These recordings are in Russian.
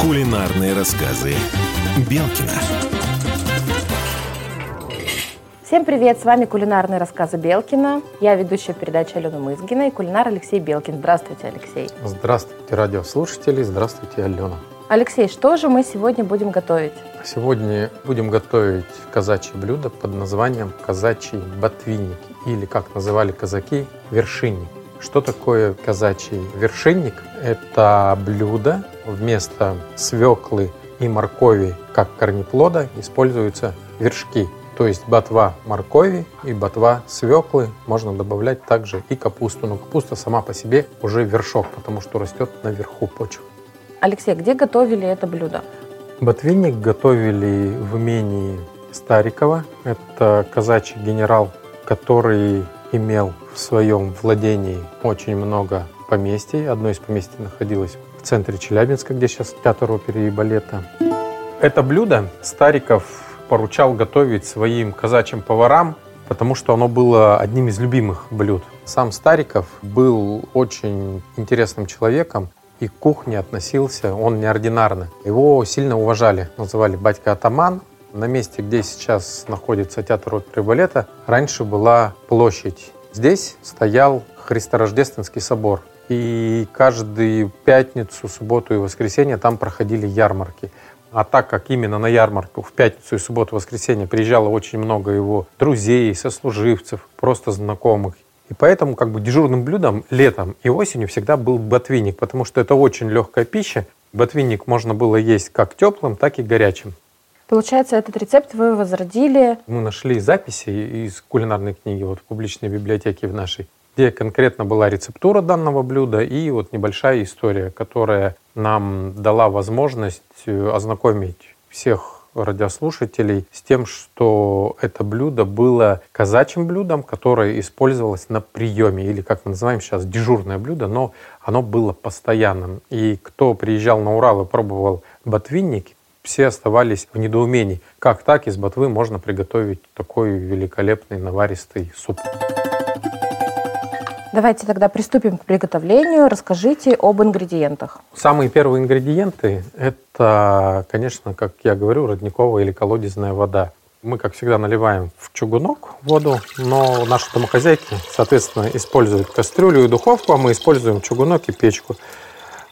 Кулинарные рассказы Белкина. Всем привет! С вами кулинарные рассказы Белкина. Я ведущая передачи Алена Мызгина и кулинар Алексей Белкин. Здравствуйте, Алексей. Здравствуйте, радиослушатели. Здравствуйте, Алена. Алексей, что же мы сегодня будем готовить? Сегодня будем готовить казачье блюдо под названием казачий ботвинник или, как называли казаки, вершинник. Что такое казачий вершинник? Это блюдо вместо свеклы и моркови как корнеплода используются вершки. То есть ботва моркови и ботва свеклы. Можно добавлять также и капусту. Но капуста сама по себе уже вершок, потому что растет наверху почвы. Алексей, где готовили это блюдо? Ботвинник готовили в имении Старикова. Это казачий генерал, который имел в своем владении очень много поместий. Одно из поместий находилось в центре Челябинска, где сейчас театр оперы и балета. Это блюдо Стариков поручал готовить своим казачьим поварам, потому что оно было одним из любимых блюд. Сам Стариков был очень интересным человеком и к кухне относился он неординарно. Его сильно уважали, называли батька атаман. На месте, где сейчас находится театр оперы и балета, раньше была площадь. Здесь стоял Христорождественский собор. И каждую пятницу, субботу и воскресенье там проходили ярмарки. А так как именно на ярмарку в пятницу и субботу воскресенье приезжало очень много его друзей, сослуживцев, просто знакомых. И поэтому как бы дежурным блюдом летом и осенью всегда был ботвинник, потому что это очень легкая пища. Ботвинник можно было есть как теплым, так и горячим. Получается, этот рецепт вы возродили. Мы нашли записи из кулинарной книги вот в публичной библиотеке в нашей, где конкретно была рецептура данного блюда и вот небольшая история, которая нам дала возможность э, ознакомить всех радиослушателей с тем, что это блюдо было казачьим блюдом, которое использовалось на приеме, или как мы называем сейчас дежурное блюдо, но оно было постоянным. И кто приезжал на Урал и пробовал ботвинник, все оставались в недоумении, как так из ботвы можно приготовить такой великолепный наваристый суп. Давайте тогда приступим к приготовлению. Расскажите об ингредиентах. Самые первые ингредиенты – это, конечно, как я говорю, родниковая или колодезная вода. Мы, как всегда, наливаем в чугунок воду, но наши домохозяйки, соответственно, используют кастрюлю и духовку, а мы используем чугунок и печку.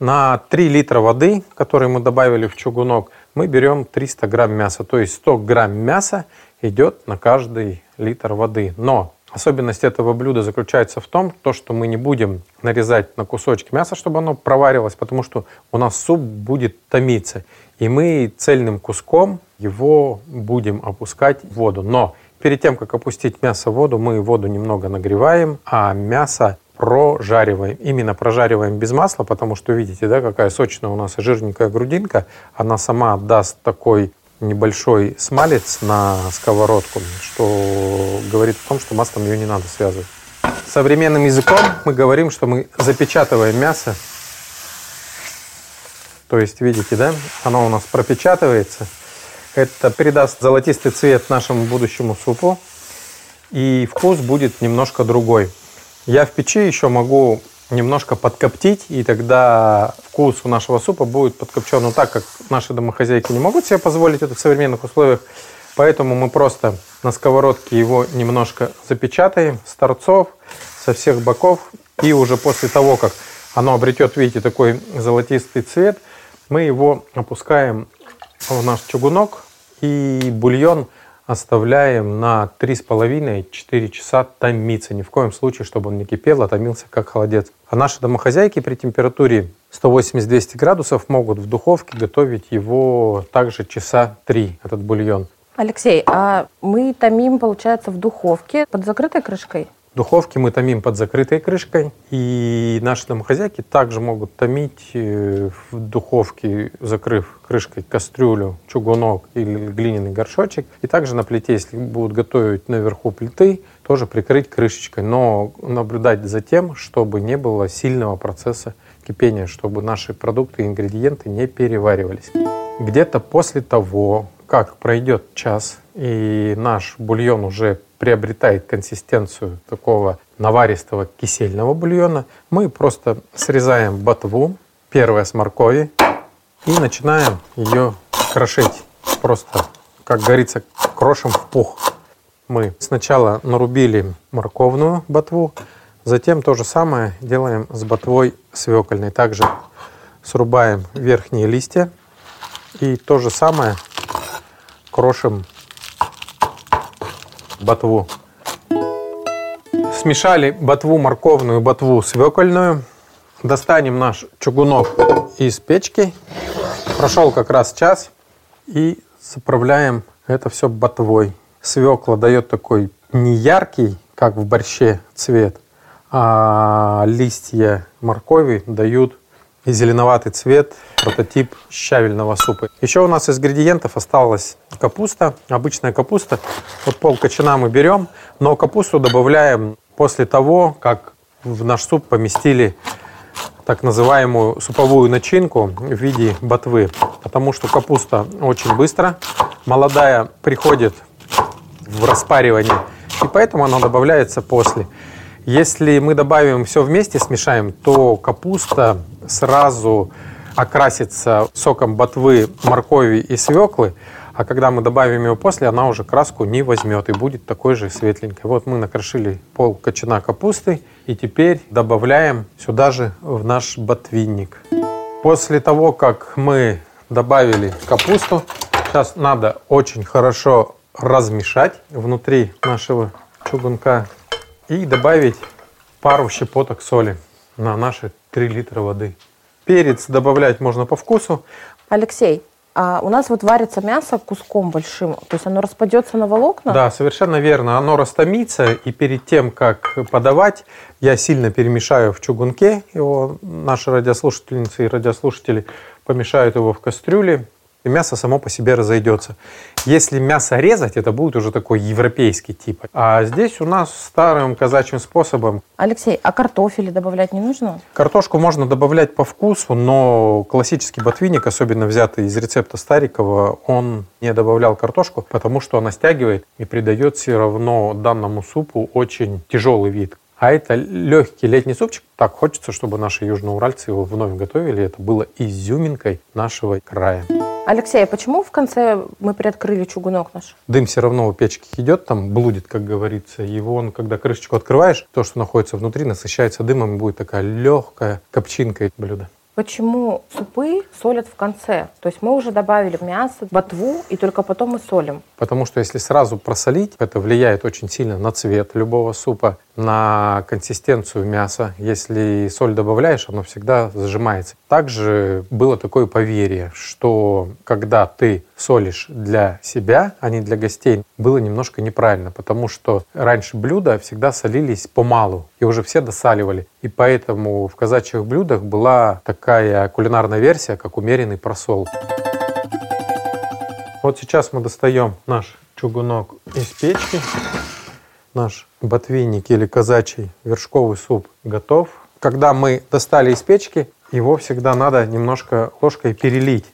На 3 литра воды, которые мы добавили в чугунок, мы берем 300 грамм мяса. То есть 100 грамм мяса идет на каждый литр воды. Но особенность этого блюда заключается в том, то, что мы не будем нарезать на кусочки мяса, чтобы оно проваривалось, потому что у нас суп будет томиться. И мы цельным куском его будем опускать в воду. Но перед тем, как опустить мясо в воду, мы воду немного нагреваем, а мясо прожариваем. Именно прожариваем без масла, потому что видите, да, какая сочная у нас жирненькая грудинка. Она сама даст такой небольшой смалец на сковородку, что говорит о том, что маслом ее не надо связывать. Современным языком мы говорим, что мы запечатываем мясо. То есть, видите, да, оно у нас пропечатывается. Это придаст золотистый цвет нашему будущему супу. И вкус будет немножко другой. Я в печи еще могу немножко подкоптить, и тогда вкус у нашего супа будет подкопчен. Но так как наши домохозяйки не могут себе позволить это в современных условиях, поэтому мы просто на сковородке его немножко запечатаем с торцов, со всех боков. И уже после того, как оно обретет, видите, такой золотистый цвет, мы его опускаем в наш чугунок, и бульон – оставляем на 3,5-4 часа томиться. Ни в коем случае, чтобы он не кипел, а томился как холодец. А наши домохозяйки при температуре 180-200 градусов могут в духовке готовить его также часа 3, этот бульон. Алексей, а мы томим, получается, в духовке под закрытой крышкой? Духовки мы томим под закрытой крышкой, и наши домохозяйки также могут томить э, в духовке, закрыв крышкой кастрюлю, чугунок или глиняный горшочек. И также на плите, если будут готовить наверху плиты, тоже прикрыть крышечкой, но наблюдать за тем, чтобы не было сильного процесса кипения, чтобы наши продукты и ингредиенты не переваривались. Где-то после того, как пройдет час и наш бульон уже приобретает консистенцию такого наваристого кисельного бульона, мы просто срезаем ботву, первое с моркови, И начинаем ее крошить. Просто, как говорится, крошим в пух. Мы сначала нарубили морковную ботву, затем то же самое делаем с ботвой свекольной. Также срубаем верхние листья и то же самое крошим ботву. Смешали ботву морковную, ботву свекольную. Достанем наш чугунок из печки. Прошел как раз час. И заправляем это все ботвой. Свекла дает такой не яркий, как в борще, цвет, а листья моркови дают и зеленоватый цвет, прототип щавельного супа. Еще у нас из ингредиентов осталась капуста, обычная капуста. Вот пол кочана мы берем, но капусту добавляем после того, как в наш суп поместили так называемую суповую начинку в виде ботвы. Потому что капуста очень быстро, молодая приходит в распаривание, и поэтому она добавляется после. Если мы добавим все вместе, смешаем, то капуста сразу окрасится соком ботвы, моркови и свеклы, а когда мы добавим его после, она уже краску не возьмет и будет такой же светленькой. Вот мы накрошили пол кочана капусты и теперь добавляем сюда же в наш ботвинник. После того, как мы добавили капусту, сейчас надо очень хорошо размешать внутри нашего чугунка и добавить пару щепоток соли на наши 3 литра воды. Перец добавлять можно по вкусу. Алексей, а у нас вот варится мясо куском большим, то есть оно распадется на волокна? Да, совершенно верно. Оно растомится, и перед тем, как подавать, я сильно перемешаю в чугунке его. Наши радиослушательницы и радиослушатели помешают его в кастрюле, и мясо само по себе разойдется. Если мясо резать, это будет уже такой европейский тип. А здесь у нас старым казачьим способом. Алексей, а картофель добавлять не нужно? Картошку можно добавлять по вкусу, но классический ботвинник, особенно взятый из рецепта Старикова, он не добавлял картошку, потому что она стягивает и придает все равно данному супу очень тяжелый вид. А это легкий летний супчик. Так хочется, чтобы наши южноуральцы его вновь готовили. Это было изюминкой нашего края. Алексей, а почему в конце мы приоткрыли чугунок наш? Дым все равно у печки идет, там блудит, как говорится. Его, он, когда крышечку открываешь, то, что находится внутри, насыщается дымом и будет такая легкая копчинка блюда почему супы солят в конце. То есть мы уже добавили мясо, ботву, и только потом мы солим. Потому что если сразу просолить, это влияет очень сильно на цвет любого супа, на консистенцию мяса. Если соль добавляешь, оно всегда зажимается. Также было такое поверье, что когда ты солишь для себя, а не для гостей, было немножко неправильно, потому что раньше блюда всегда солились помалу, и уже все досаливали. И поэтому в казачьих блюдах была такая кулинарная версия, как умеренный просол. Вот сейчас мы достаем наш чугунок из печки. Наш ботвинник или казачий вершковый суп готов. Когда мы достали из печки, его всегда надо немножко ложкой перелить.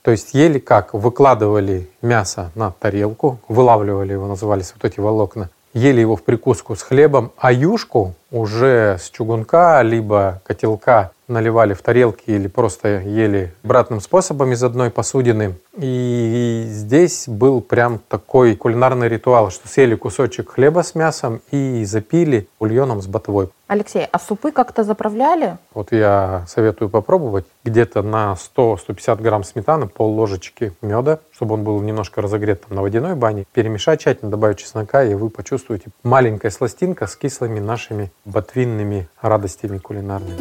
То есть ели как? Выкладывали мясо на тарелку, вылавливали его, назывались вот эти волокна, ели его в прикуску с хлебом, а юшку уже с чугунка, либо котелка наливали в тарелки или просто ели обратным способом из одной посудины. И здесь был прям такой кулинарный ритуал, что съели кусочек хлеба с мясом и запили бульоном с ботвой. Алексей, а супы как-то заправляли? Вот я советую попробовать. Где-то на 100-150 грамм сметаны, пол ложечки меда, чтобы он был немножко разогрет там, на водяной бане. Перемешать тщательно, добавить чеснока, и вы почувствуете маленькая сластинка с кислыми нашими ботвинными радостями кулинарными.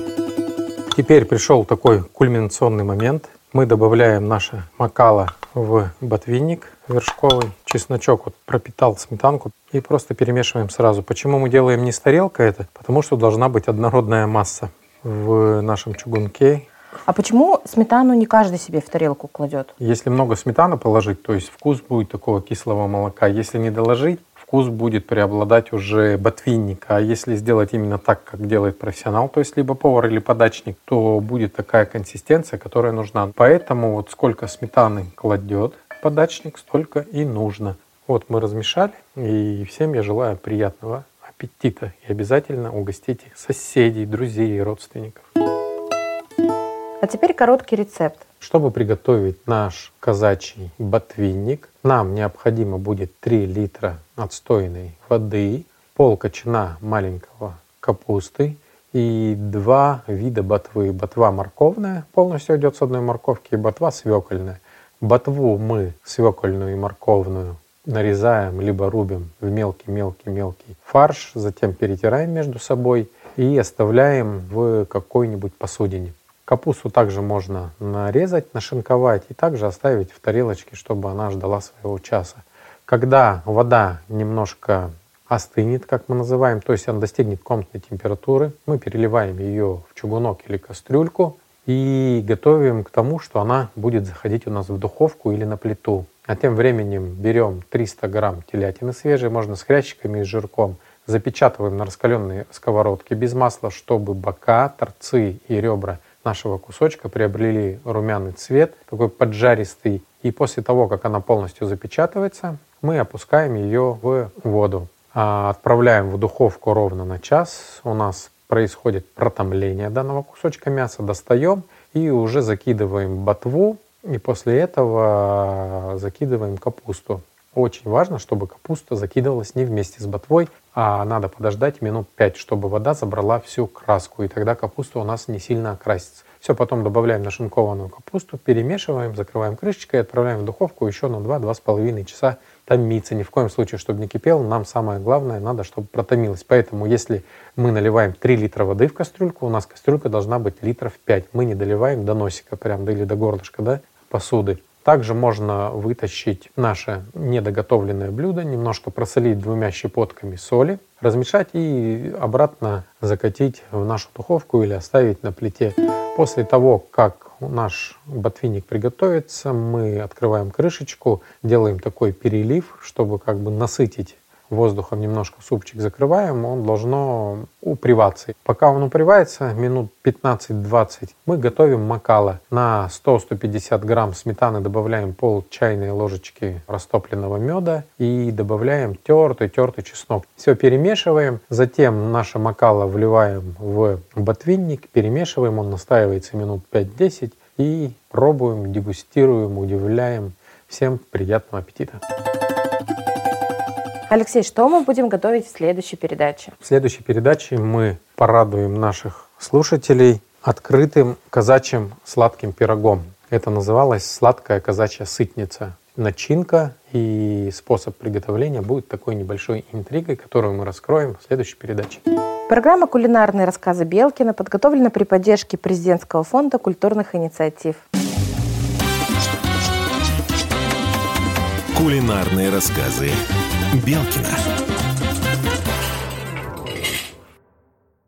Теперь пришел такой кульминационный момент. Мы добавляем наше макало в ботвинник вершковый. Чесночок вот пропитал сметанку и просто перемешиваем сразу. Почему мы делаем не с тарелкой это? Потому что должна быть однородная масса в нашем чугунке. А почему сметану не каждый себе в тарелку кладет? Если много сметаны положить, то есть вкус будет такого кислого молока. Если не доложить, вкус будет преобладать уже ботвинник. А если сделать именно так, как делает профессионал, то есть либо повар или подачник, то будет такая консистенция, которая нужна. Поэтому вот сколько сметаны кладет подачник, столько и нужно. Вот мы размешали, и всем я желаю приятного аппетита. И обязательно угостите соседей, друзей и родственников. А теперь короткий рецепт. Чтобы приготовить наш казачий ботвинник, нам необходимо будет 3 литра отстойной воды, пол кочана маленького капусты и два вида ботвы. Ботва морковная полностью идет с одной морковки и ботва свекольная. Ботву мы свекольную и морковную нарезаем либо рубим в мелкий-мелкий-мелкий фарш, затем перетираем между собой и оставляем в какой-нибудь посудине. Капусту также можно нарезать, нашинковать и также оставить в тарелочке, чтобы она ждала своего часа. Когда вода немножко остынет, как мы называем, то есть она достигнет комнатной температуры, мы переливаем ее в чугунок или кастрюльку и готовим к тому, что она будет заходить у нас в духовку или на плиту. А тем временем берем 300 грамм телятины свежей, можно с хрящиками и жирком, запечатываем на раскаленной сковородке без масла, чтобы бока, торцы и ребра – нашего кусочка приобрели румяный цвет, такой поджаристый. И после того, как она полностью запечатывается, мы опускаем ее в воду. А отправляем в духовку ровно на час. У нас происходит протомление данного кусочка мяса. Достаем и уже закидываем ботву. И после этого закидываем капусту. Очень важно, чтобы капуста закидывалась не вместе с ботвой, а надо подождать минут 5, чтобы вода забрала всю краску, и тогда капуста у нас не сильно окрасится. Все, потом добавляем нашинкованную капусту, перемешиваем, закрываем крышечкой и отправляем в духовку еще на 2-2,5 часа томиться. Ни в коем случае, чтобы не кипел, нам самое главное, надо, чтобы протомилось. Поэтому, если мы наливаем 3 литра воды в кастрюльку, у нас кастрюлька должна быть литров 5. Мы не доливаем до носика прям, или до горлышка да, посуды. Также можно вытащить наше недоготовленное блюдо, немножко просолить двумя щепотками соли, размешать и обратно закатить в нашу духовку или оставить на плите. После того, как наш ботвинник приготовится, мы открываем крышечку, делаем такой перелив, чтобы как бы насытить воздухом немножко супчик закрываем, он должно уприваться. Пока он упривается, минут 15-20, мы готовим макало. На 100-150 грамм сметаны добавляем пол чайной ложечки растопленного меда и добавляем тертый-тертый чеснок. Все перемешиваем, затем наше макало вливаем в ботвинник, перемешиваем, он настаивается минут 5-10 и пробуем, дегустируем, удивляем. Всем приятного аппетита! Алексей, что мы будем готовить в следующей передаче? В следующей передаче мы порадуем наших слушателей открытым казачьим сладким пирогом. Это называлось сладкая казачья сытница. Начинка и способ приготовления будет такой небольшой интригой, которую мы раскроем в следующей передаче. Программа «Кулинарные рассказы Белкина» подготовлена при поддержке Президентского фонда культурных инициатив. Кулинарные рассказы Белкина.